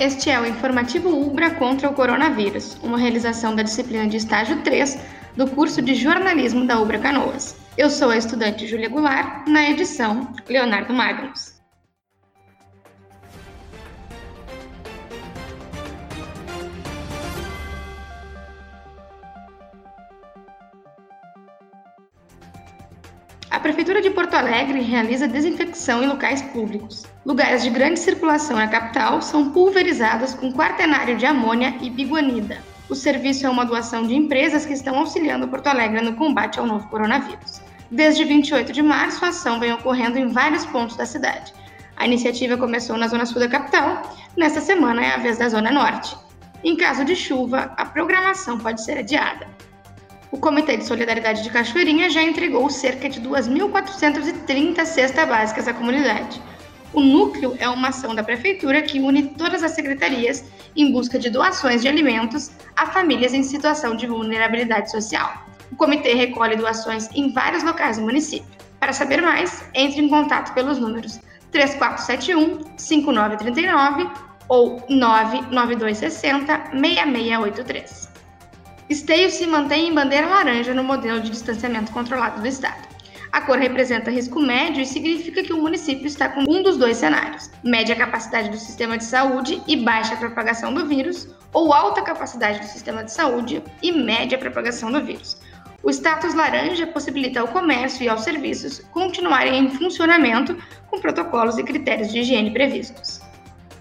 Este é o informativo UBRA contra o coronavírus, uma realização da disciplina de estágio 3 do curso de jornalismo da UBRA Canoas. Eu sou a estudante Júlia Goulart, na edição Leonardo Magnus. A Prefeitura de Porto Alegre realiza desinfecção em locais públicos. Lugares de grande circulação na capital são pulverizados com quaternário de amônia e biguanida. O serviço é uma doação de empresas que estão auxiliando Porto Alegre no combate ao novo coronavírus. Desde 28 de março, a ação vem ocorrendo em vários pontos da cidade. A iniciativa começou na zona sul da capital, nesta semana é a vez da zona norte. Em caso de chuva, a programação pode ser adiada o Comitê de Solidariedade de Cachoeirinha já entregou cerca de 2.430 cestas básicas à comunidade. O núcleo é uma ação da prefeitura que une todas as secretarias em busca de doações de alimentos a famílias em situação de vulnerabilidade social. O comitê recolhe doações em vários locais do município. Para saber mais, entre em contato pelos números 3471 5939 ou 99260 6683. Esteio se mantém em bandeira laranja no modelo de distanciamento controlado do Estado. A cor representa risco médio e significa que o município está com um dos dois cenários: média capacidade do sistema de saúde e baixa propagação do vírus, ou alta capacidade do sistema de saúde e média propagação do vírus. O status laranja possibilita ao comércio e aos serviços continuarem em funcionamento com protocolos e critérios de higiene previstos.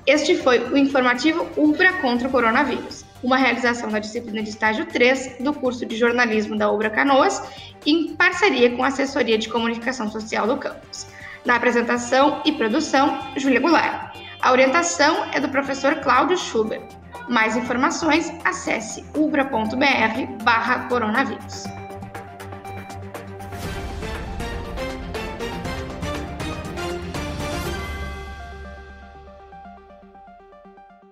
Este foi o informativo Ubra contra o coronavírus uma realização da disciplina de estágio 3 do curso de jornalismo da Obra Canoas, em parceria com a assessoria de comunicação social do campus. Na apresentação e produção, Júlia Goulart. A orientação é do professor Cláudio Schubert. Mais informações, acesse ubra.br/coronavírus.